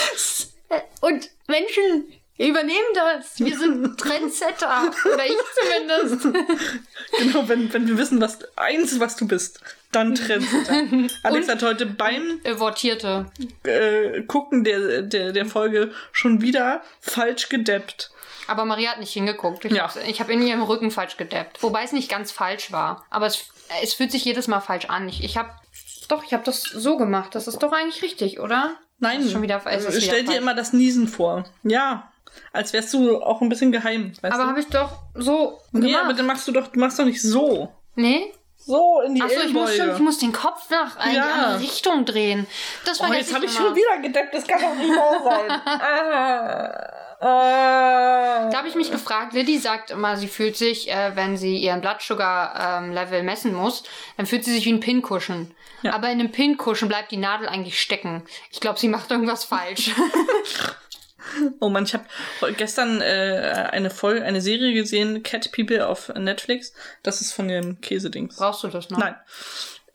B: Und Menschen übernehmen das. Wir sind Trendsetter. Oder ich zumindest.
A: Genau, wenn, wenn wir wissen, was eins, was du bist, dann Trendsetter. Alex Und hat heute beim
B: Wortierte.
A: Äh, Gucken der, der, der Folge schon wieder falsch gedeppt.
B: Aber Maria hat nicht hingeguckt. Ich ja. habe hab in ihrem Rücken falsch gedeppt. Wobei es nicht ganz falsch war. Aber es, es fühlt sich jedes Mal falsch an. Ich, ich habe doch, ich habe das so gemacht. Das ist doch eigentlich richtig, oder?
A: Nein. Schon wieder, Stell wieder dir immer das Niesen vor. Ja. Als wärst du auch ein bisschen geheim.
B: aber habe ich doch so
A: gemacht. Nee, aber dann machst du doch, du machst doch nicht so.
B: Nee?
A: So in die
B: Achso, ich muss, schon, ich muss den Kopf nach in ja. die andere Richtung drehen. Das
A: war oh, jetzt habe ich schon wieder gedeckt. Das kann doch nicht wahr sein. ah. Äh.
B: Da habe ich mich gefragt, Liddy sagt immer, sie fühlt sich, äh, wenn sie ihren Blood Sugar ähm, messen muss, dann fühlt sie sich wie ein Pinkuschen. Ja. Aber in einem Pinkuschen bleibt die Nadel eigentlich stecken. Ich glaube, sie macht irgendwas falsch.
A: oh man, ich habe gestern äh, eine Folge, eine Serie gesehen, Cat People auf Netflix. Das ist von dem Käsedings.
B: Brauchst du das noch?
A: Nein.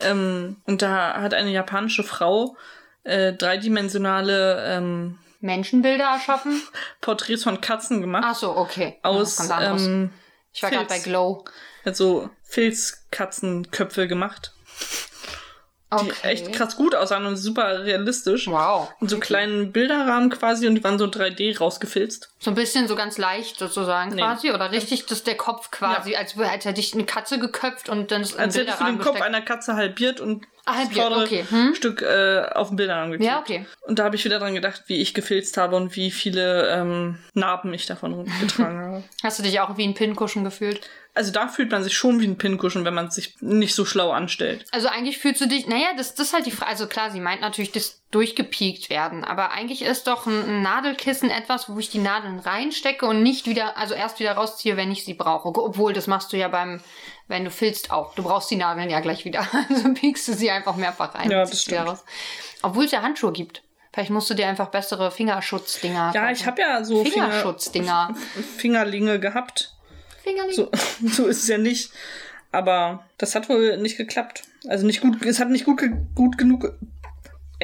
A: Ähm, und da hat eine japanische Frau äh, dreidimensionale ähm,
B: Menschenbilder erschaffen?
A: Porträts von Katzen gemacht.
B: Ach so, okay.
A: Aus, ähm,
B: ich war gerade bei Glow.
A: Hat so Filzkatzenköpfe gemacht. Okay. Die echt krass gut aussahen und super realistisch.
B: Wow.
A: Und so okay. kleinen Bilderrahmen quasi und die waren so 3D rausgefilzt.
B: So ein bisschen so ganz leicht sozusagen nee. quasi oder richtig, dass der Kopf quasi, ja. als, als hätte ich eine Katze geköpft und dann ist
A: ein Als hättest du den Kopf einer Katze halbiert und Ah, halbiert, okay. Hm? Stück äh, auf dem Bilderrahmen
B: geklebt. Ja, okay.
A: Und da habe ich wieder dran gedacht, wie ich gefilzt habe und wie viele ähm, Narben ich davon getragen habe.
B: Hast du dich auch wie ein Pinkuschen gefühlt?
A: Also da fühlt man sich schon wie ein Pinkuschen, wenn man sich nicht so schlau anstellt.
B: Also eigentlich fühlst du dich, naja, das, das ist halt die Frage. Also klar, sie meint natürlich das durchgepiekt werden, aber eigentlich ist doch ein, Nadelkissen etwas, wo ich die Nadeln reinstecke und nicht wieder, also erst wieder rausziehe, wenn ich sie brauche. Obwohl, das machst du ja beim, wenn du filzt auch. Du brauchst die Nadeln ja gleich wieder. Also piekst du sie einfach mehrfach rein.
A: Ja, das stimmt.
B: Obwohl es ja Handschuhe gibt. Vielleicht musst du dir einfach bessere Fingerschutzdinger.
A: Ja, ich habe ja so
B: Fingerschutzdinger.
A: Fingerlinge gehabt.
B: Fingerling.
A: So, so ist es ja nicht. Aber das hat wohl nicht geklappt. Also nicht gut, es hat nicht gut, gut genug.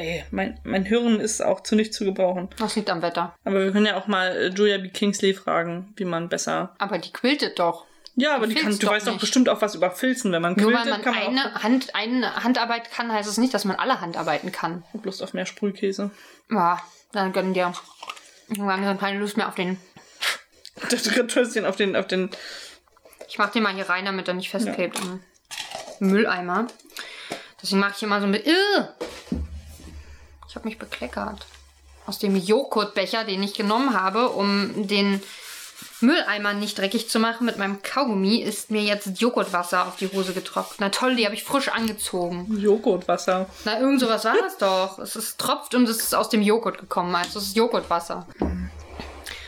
A: Ey, mein, mein Hören ist auch zu nicht zu gebrauchen.
B: Das liegt am Wetter.
A: Aber wir können ja auch mal äh, Julia B. Kingsley fragen, wie man besser.
B: Aber die quiltet doch.
A: Ja, aber die, kann, du weißt doch bestimmt auch was über Filzen, wenn man quiltet.
B: Nur weil man,
A: kann
B: man eine, Hand, eine Handarbeit kann, heißt es nicht, dass man alle Handarbeiten kann.
A: Ich hab Lust auf mehr Sprühkäse.
B: Ja, dann gönnen dir. Wir haben keine Lust mehr auf den
A: das Kartoffelchen auf den, auf den.
B: Ich mach den mal hier rein, damit er nicht festklebt ja. am Mülleimer. Deswegen mache ich immer so mit. Ich habe mich bekleckert. Aus dem Joghurtbecher, den ich genommen habe, um den Mülleimer nicht dreckig zu machen mit meinem Kaugummi, ist mir jetzt Joghurtwasser auf die Hose getropft. Na toll, die habe ich frisch angezogen.
A: Joghurtwasser.
B: Na, irgend sowas war das doch. Es ist tropft und es ist aus dem Joghurt gekommen. Also es ist Joghurtwasser. Mhm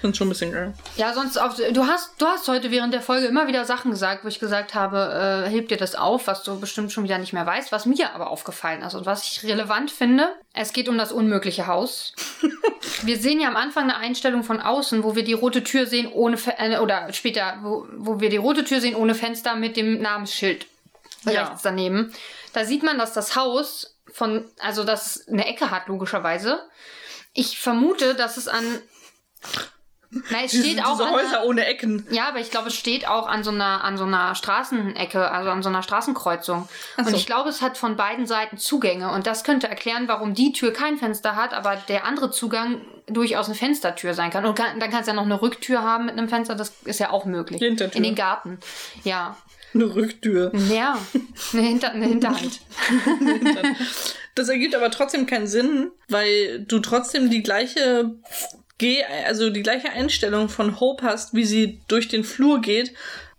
A: finde schon ein bisschen geil.
B: Ja, sonst auch, du hast, du hast heute während der Folge immer wieder Sachen gesagt, wo ich gesagt habe, äh, heb dir das auf, was du bestimmt schon wieder nicht mehr weißt, was mir aber aufgefallen ist und was ich relevant finde. Es geht um das unmögliche Haus. wir sehen ja am Anfang eine Einstellung von außen, wo wir die rote Tür sehen ohne, Fe äh, oder später, wo, wo wir die rote Tür sehen ohne Fenster mit dem Namensschild ja. rechts daneben. Da sieht man, dass das Haus von, also das eine Ecke hat, logischerweise. Ich vermute, dass es an Nein, es steht
A: diese,
B: auch
A: diese Häuser einer, ohne Ecken.
B: Ja, aber ich glaube, es steht auch an so einer an so einer Straßenecke, also an so einer Straßenkreuzung. So. Und ich glaube, es hat von beiden Seiten Zugänge und das könnte erklären, warum die Tür kein Fenster hat, aber der andere Zugang durchaus eine Fenstertür sein kann. Und kann, dann kannst du ja noch eine Rücktür haben mit einem Fenster, das ist ja auch möglich.
A: Hintertür.
B: In den Garten. Ja.
A: Eine Rücktür.
B: Ja, eine, Hinter eine Hinterhand.
A: das ergibt aber trotzdem keinen Sinn, weil du trotzdem die gleiche geh, also die gleiche Einstellung von Hope hast, wie sie durch den Flur geht,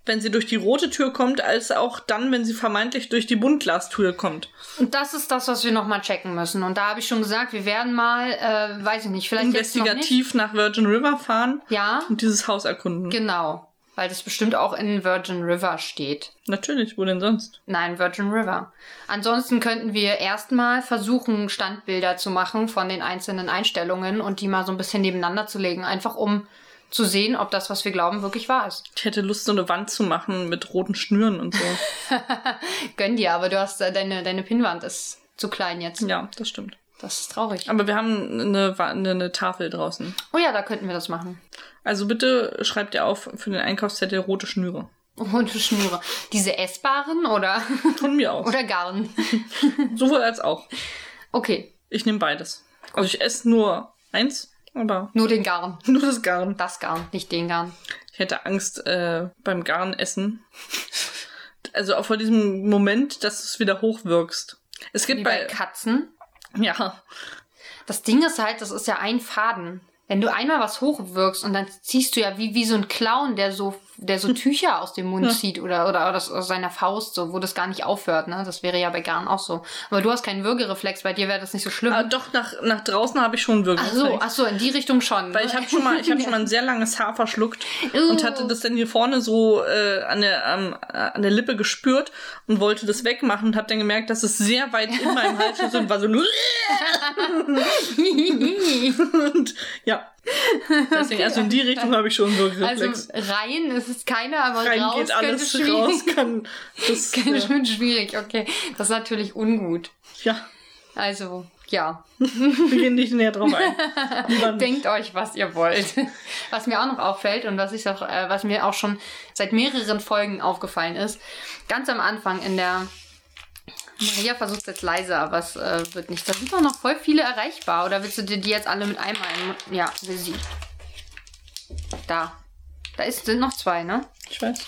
A: wenn sie durch die rote Tür kommt, als auch dann, wenn sie vermeintlich durch die Buntglastür kommt.
B: Und das ist das, was wir nochmal checken müssen. Und da habe ich schon gesagt, wir werden mal, äh, weiß ich nicht, vielleicht
A: investigativ nach Virgin River fahren.
B: Ja.
A: Und dieses Haus erkunden.
B: Genau. Weil das bestimmt auch in Virgin River steht.
A: Natürlich, wo denn sonst?
B: Nein, Virgin River. Ansonsten könnten wir erstmal versuchen, Standbilder zu machen von den einzelnen Einstellungen und die mal so ein bisschen nebeneinander zu legen. Einfach um zu sehen, ob das, was wir glauben, wirklich wahr ist.
A: Ich hätte Lust, so eine Wand zu machen mit roten Schnüren und so.
B: Gönn dir, aber du hast äh, deine, deine Pinnwand ist zu klein jetzt.
A: Ja, das stimmt.
B: Das ist traurig.
A: Aber wir haben eine, eine, eine Tafel draußen.
B: Oh ja, da könnten wir das machen.
A: Also bitte schreibt ihr auf für den Einkaufszettel rote Schnüre.
B: Rote Schnüre. Diese essbaren oder?
A: Von mir aus.
B: Oder Garn.
A: Sowohl als auch.
B: Okay.
A: Ich nehme beides. Also ich esse nur eins aber
B: nur den Garn.
A: Nur das Garn.
B: Das Garn, nicht den Garn.
A: Ich hätte Angst äh, beim Garnessen. also auch vor diesem Moment, dass du es wieder hochwirkst. Es gibt
B: Wie bei, bei Katzen.
A: Ja.
B: Das Ding ist halt, das ist ja ein Faden. Wenn du einmal was hochwirkst und dann ziehst du ja wie, wie so ein Clown, der so, der so Tücher aus dem Mund ja. zieht oder, oder aus, aus seiner Faust, so, wo das gar nicht aufhört, ne? Das wäre ja bei Garn auch so. Aber du hast keinen Würgereflex, bei dir wäre das nicht so schlimm.
A: Ah, doch, nach, nach draußen habe ich schon einen Würgereflex.
B: Ach so, ach so, in die Richtung schon.
A: Weil ich habe schon mal, ich habe schon mal ein sehr langes Haar verschluckt uh. und hatte das dann hier vorne so äh, an, der, ähm, an der Lippe gespürt und wollte das wegmachen und habe dann gemerkt, dass es sehr weit in meinem Hals ist und war so und ja. Deswegen, also in die Richtung habe ich schon so Reflex.
B: Also rein ist es keine, aber rein raus
A: geht alles
B: könnte
A: raus. Kann,
B: das kann ja. schon schwierig. Okay, das ist natürlich ungut.
A: Ja.
B: Also, ja.
A: Wir gehen nicht näher drauf ein.
B: Denkt euch, was ihr wollt. Was mir auch noch auffällt und was, ich auch, äh, was mir auch schon seit mehreren Folgen aufgefallen ist, ganz am Anfang in der Maria versucht es jetzt leise, aber es äh, wird nicht. Da sind doch noch voll viele erreichbar. Oder willst du dir die jetzt alle mit einmal ein... Ja, will sie. Da. Da ist, sind noch zwei, ne?
A: Ich weiß.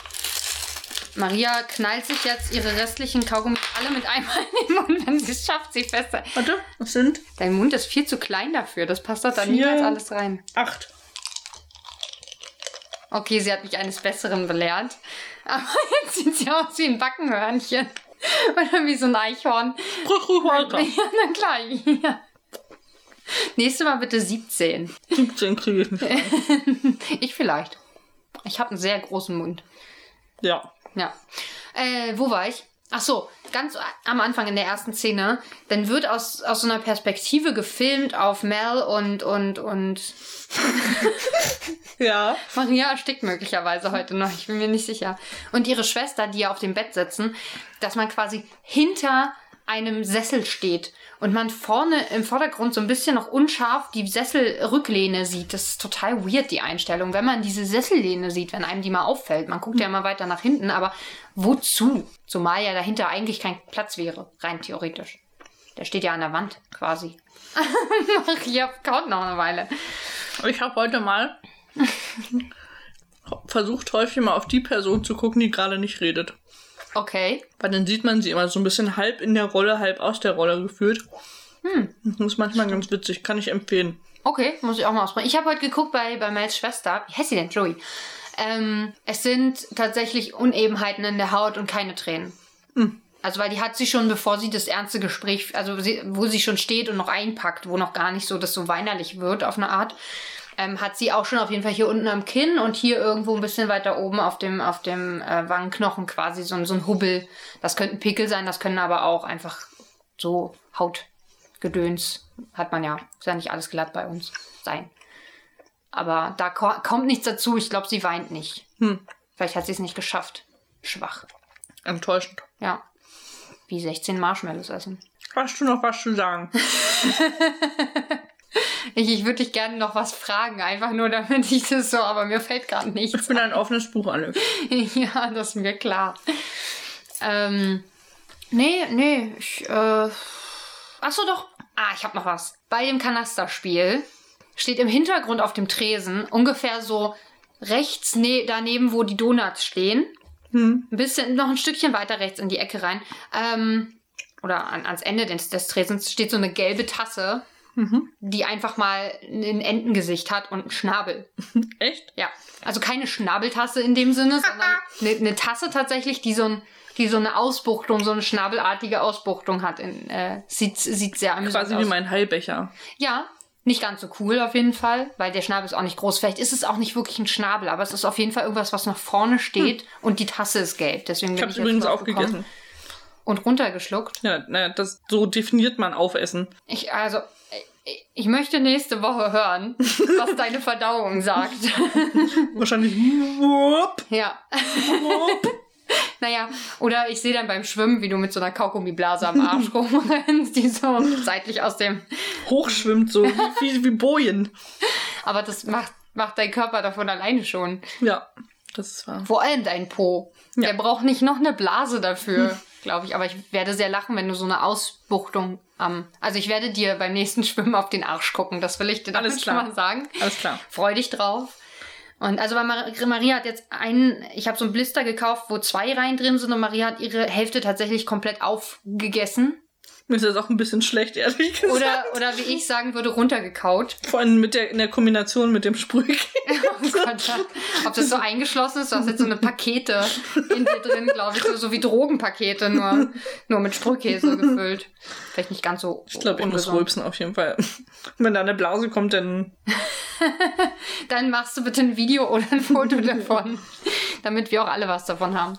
B: Maria knallt sich jetzt ihre restlichen Kaugummis alle mit einmal in den Mund, wenn sie es schafft, sie fester.
A: Warte, was sind?
B: Dein Mund ist viel zu klein dafür. Das passt doch da niemals alles rein.
A: Acht.
B: Okay, sie hat mich eines Besseren belehrt. Aber jetzt sieht sie aus wie ein Backenhörnchen. Oder wie so ein Eichhorn.
A: Weiter.
B: Ja, na klar. Ja. Nächstes Mal bitte 17.
A: 17 kriege ich nicht.
B: ich vielleicht. Ich habe einen sehr großen Mund.
A: Ja.
B: Ja. Äh, wo war ich? Ach so, ganz am Anfang in der ersten Szene, dann wird aus, aus so einer Perspektive gefilmt auf Mel und und und
A: ja.
B: Maria erstickt möglicherweise heute noch, ich bin mir nicht sicher. Und ihre Schwester, die ja auf dem Bett sitzen, dass man quasi hinter einem Sessel steht und man vorne im Vordergrund so ein bisschen noch unscharf die Sesselrücklehne sieht. Das ist total weird, die Einstellung. Wenn man diese Sessellehne sieht, wenn einem die mal auffällt, man guckt ja immer weiter nach hinten, aber wozu? Zumal ja dahinter eigentlich kein Platz wäre, rein theoretisch. Der steht ja an der Wand, quasi. Maria kaut noch eine Weile.
A: Ich habe heute mal versucht, häufig mal auf die Person zu gucken, die gerade nicht redet.
B: Okay.
A: Weil dann sieht man sie immer so ein bisschen halb in der Rolle, halb aus der Rolle gefühlt. Hm. Das ist manchmal ganz witzig, kann ich empfehlen.
B: Okay, muss ich auch mal ausprobieren. Ich habe heute geguckt bei, bei Mels Schwester. Wie heißt sie denn? Joey. Ähm, es sind tatsächlich Unebenheiten in der Haut und keine Tränen. Hm. Also, weil die hat sie schon, bevor sie das ernste Gespräch, also sie, wo sie schon steht und noch einpackt, wo noch gar nicht so das so weinerlich wird auf eine Art, ähm, hat sie auch schon auf jeden Fall hier unten am Kinn und hier irgendwo ein bisschen weiter oben auf dem, auf dem äh, Wangenknochen quasi so, so ein Hubbel. Das könnten Pickel sein, das können aber auch einfach so Hautgedöns. Hat man ja, ist ja nicht alles glatt bei uns sein. Aber da ko kommt nichts dazu. Ich glaube, sie weint nicht. Hm. Vielleicht hat sie es nicht geschafft. Schwach.
A: Enttäuschend.
B: Ja. Wie 16 Marshmallows essen.
A: Hast du noch was zu sagen?
B: Ich, ich würde dich gerne noch was fragen, einfach nur damit ich das so, aber mir fällt gerade nichts.
A: Ich bin ein offenes Buch, Alex.
B: ja, das ist mir klar. Ähm, nee, nee, ich, äh, achso doch. Ah, ich habe noch was. Bei dem Kanasterspiel steht im Hintergrund auf dem Tresen ungefähr so rechts ne daneben, wo die Donuts stehen. Hm. Ein bisschen, noch ein Stückchen weiter rechts in die Ecke rein. Ähm, oder an, ans Ende des, des Tresens steht so eine gelbe Tasse die einfach mal ein Entengesicht hat und einen Schnabel.
A: Echt?
B: Ja. Also keine Schnabeltasse in dem Sinne, sondern eine, eine Tasse tatsächlich, die so, ein, die so eine Ausbuchtung, so eine schnabelartige Ausbuchtung hat. In, äh, sieht, sieht sehr amüsant
A: Quasi
B: aus.
A: wie mein Heilbecher.
B: Ja, nicht ganz so cool auf jeden Fall, weil der Schnabel ist auch nicht groß. Vielleicht ist es auch nicht wirklich ein Schnabel, aber es ist auf jeden Fall irgendwas, was nach vorne steht und die Tasse ist gelb. Deswegen
A: Ich habe
B: ich jetzt
A: übrigens aufgegessen.
B: Und runtergeschluckt.
A: Ja, naja, das, so definiert man Aufessen.
B: Ich, also, ich, möchte nächste Woche hören, was deine Verdauung sagt.
A: Wahrscheinlich. Wupp,
B: ja. Naja, oder ich sehe dann beim Schwimmen, wie du mit so einer Kaugummiblase am Arsch rumrennst, die so seitlich aus dem.
A: Hochschwimmt so, wie, wie, wie Bojen.
B: Aber das macht, macht dein Körper davon alleine schon.
A: Ja, das ist wahr.
B: Vor allem dein Po.
A: Ja.
B: Der braucht nicht noch eine Blase dafür, glaube ich. Aber ich werde sehr lachen, wenn du so eine Ausbuchtung am. Also ich werde dir beim nächsten Schwimmen auf den Arsch gucken. Das will ich dir
A: Alles
B: damit
A: klar.
B: schon mal sagen.
A: Alles klar.
B: Freu dich drauf. Und also bei Mar Maria hat jetzt einen, ich habe so einen Blister gekauft, wo zwei Reihen drin sind und Maria hat ihre Hälfte tatsächlich komplett aufgegessen.
A: Mir ist das auch ein bisschen schlecht, ehrlich gesagt.
B: Oder, oder wie ich sagen würde, runtergekaut.
A: Vor allem mit der, in der Kombination mit dem Sprüh.
B: Oh Gott, ob das so eingeschlossen ist, du hast jetzt so eine Pakete in dir drin, glaube ich, so, so wie Drogenpakete, nur, nur mit Sprühkäse gefüllt. Vielleicht nicht ganz so
A: Ich glaube, ich muss rülpsen auf jeden Fall. Wenn da eine Blase kommt, dann
B: Dann machst du bitte ein Video oder ein Foto davon, damit wir auch alle was davon haben.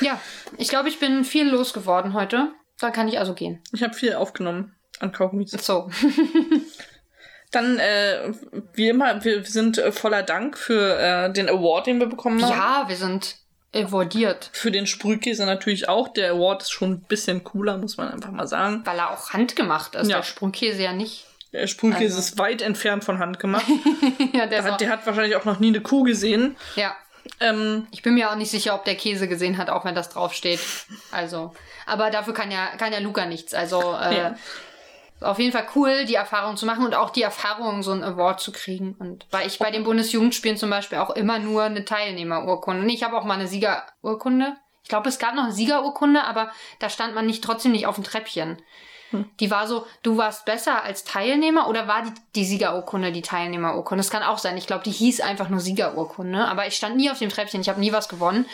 B: Ja, ich glaube, ich bin viel losgeworden heute. Da kann ich also gehen.
A: ich habe viel aufgenommen an Kaugummis.
B: So.
A: Dann, äh, wie immer, wir sind äh, voller Dank für äh, den Award, den wir bekommen haben.
B: Ja, wir sind evordiert,
A: Für den Sprühkäse natürlich auch. Der Award ist schon ein bisschen cooler, muss man einfach mal sagen.
B: weil er auch handgemacht ist.
A: Ja.
B: Der Sprungkäse ja nicht.
A: Der Sprühkäse
B: Also.
A: ist weit entfernt von Hand gemacht.
B: ja, der
A: Der hat, der hat wahrscheinlich auch noch nie eine Kuh gesehen.
B: ja.
A: Ähm,
B: Ich bin mir auch nicht sicher, ob der Käse gesehen hat, auch wenn das draufsteht. Also, aber dafür kann ja, kann ja Luca nichts. Also, äh,
A: Ja.
B: auf jeden Fall cool, die Erfahrung zu machen und auch die Erfahrung, so einen Award zu kriegen. Und weil ich bei den Bundesjugendspielen zum Beispiel auch immer nur eine Teilnehmerurkunde. Ich habe auch mal eine Siegerurkunde. Ich glaube, es gab noch eine Siegerurkunde, aber da stand man nicht trotzdem nicht auf dem Treppchen. Die war so, du warst besser als Teilnehmer oder war die, die Siegerurkunde die Teilnehmerurkunde? Das kann auch sein. Ich glaube, die hieß einfach nur Siegerurkunde, aber ich stand nie auf dem Treppchen, ich habe nie was gewonnen.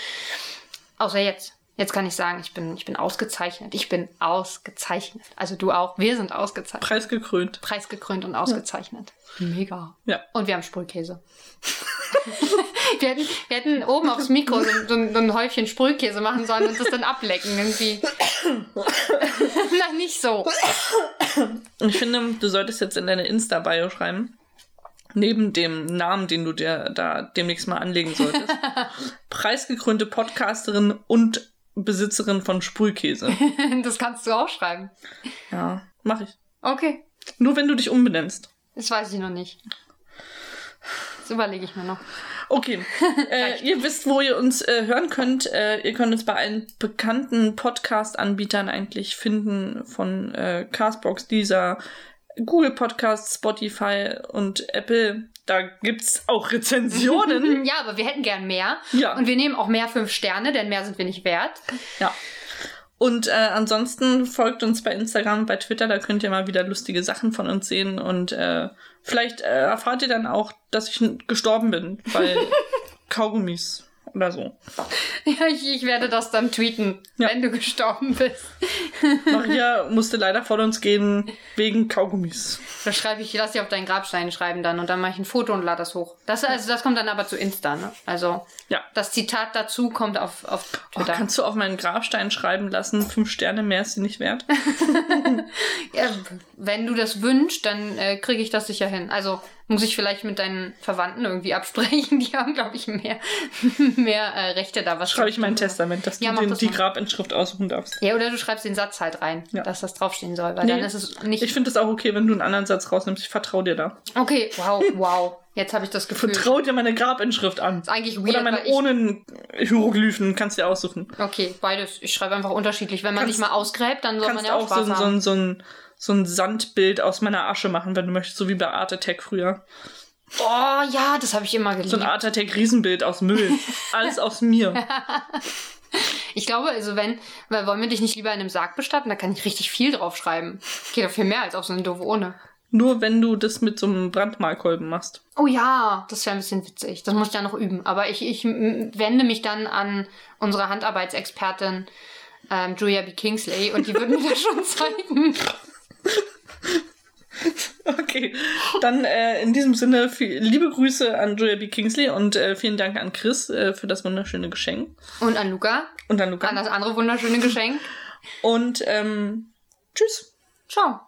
B: Außer jetzt. Jetzt kann ich sagen, ich bin, ich bin ausgezeichnet. Ich bin ausgezeichnet. Also du auch. Wir sind ausgezeichnet.
A: preisgekrönt.
B: Preisgekrönt und ausgezeichnet. Mega.
A: Ja.
B: Und wir haben Sprühkäse. wir, hätten, wir hätten oben aufs Mikro so, so, ein- so ein Häufchen Sprühkäse machen sollen und das dann ablecken irgendwie. Nein, nicht so.
A: Ich finde, du solltest jetzt in deine Insta-Bio schreiben, neben dem Namen, den du dir da demnächst mal anlegen solltest, preisgekrönte Podcasterin und Besitzerin von Sprühkäse.
B: Das kannst du auch schreiben.
A: Ja, mach ich.
B: Okay.
A: Nur wenn du dich umbenennst.
B: Das weiß ich noch nicht. Das überlege ich mir noch.
A: Okay, äh, ihr wisst, wo ihr uns äh, hören könnt. Äh, ihr könnt uns bei allen bekannten Podcast-Anbietern eigentlich finden, von äh, Castbox, Deezer, Google Podcasts, Spotify und Apple. Da gibt's auch Rezensionen.
B: Ja, aber wir hätten gern mehr.
A: Ja.
B: Und wir nehmen auch mehr fünf Sterne, denn mehr sind wir nicht wert.
A: ja. Und äh, ansonsten folgt uns bei Instagram, bei Twitter, da könnt ihr mal wieder lustige Sachen von uns sehen und äh, vielleicht äh, erfahrt ihr dann auch, dass ich gestorben bin, weil Kaugummis oder so.
B: Ja, ich, ich werde das dann tweeten,
A: Ja.
B: wenn du gestorben bist.
A: Maria musste leider von uns gehen wegen Kaugummis.
B: Da schreibe ich, lass dich auf deinen Grabstein schreiben dann und dann mache ich ein Foto und lade das hoch. Das, also, das kommt dann aber zu Insta, ne? Also,
A: Ja.
B: das Zitat dazu kommt auf, auf
A: Oh,
B: Twitter.
A: kannst du auf meinen Grabstein schreiben lassen, fünf Sterne mehr ist sie nicht wert?
B: ja, wenn du das wünschst, dann äh, kriege ich das sicher hin. Also muss ich vielleicht mit deinen Verwandten irgendwie absprechen. Die haben, glaube ich, mehr, mehr äh, Rechte da. Was
A: Schreibe ich mein Testament, dass du
B: Ja, mach
A: den,
B: das
A: die
B: mal.
A: Grabinschrift aussuchen darfst.
B: Ja, oder du schreibst den Satz halt rein,
A: Ja.
B: dass das draufstehen soll, weil
A: Nee,
B: dann ist es nicht.
A: Ich finde es auch okay, wenn du einen anderen Satz rausnimmst. Ich vertraue dir da.
B: okay, wow, wow. Jetzt habe ich das Gefühl.
A: Vertraue dir meine Grabinschrift an.
B: ist eigentlich weird,
A: Oder meine
B: ich,
A: ohne Hieroglyphen, kannst du dir aussuchen.
B: Okay, beides. Ich schreibe einfach unterschiedlich. Wenn man
A: Kannst-
B: sich mal ausgräbt, dann soll man ja auch
A: auch so, so, so, ein, so ein Sandbild aus meiner Asche machen, wenn du möchtest, so wie bei Art Attack früher.
B: Oh ja, das habe ich immer geliebt.
A: So ein Art Attack Riesenbild aus Müll. Alles aus mir.
B: Ich glaube, also wenn, weil wollen wir dich nicht lieber in einem Sarg bestatten, da kann ich richtig viel drauf schreiben. Geht doch viel mehr als auf so eine doofe Urne.
A: Nur wenn du das mit so einem Brandmalkolben machst.
B: Oh ja, das wäre ein bisschen witzig. Das muss ich ja noch üben. Aber ich, ich wende mich dann an unsere Handarbeitsexpertin ähm, Julia B. Kingsley und die wird mir das schon zeigen.
A: Okay, dann äh, in diesem Sinne viel, liebe Grüße an Julia B. Kingsley und äh, vielen Dank an Chris äh, für das wunderschöne Geschenk.
B: Und an Luca,
A: Und an Luca.
B: an das andere wunderschöne Geschenk.
A: Und ähm, tschüss.
B: Ciao.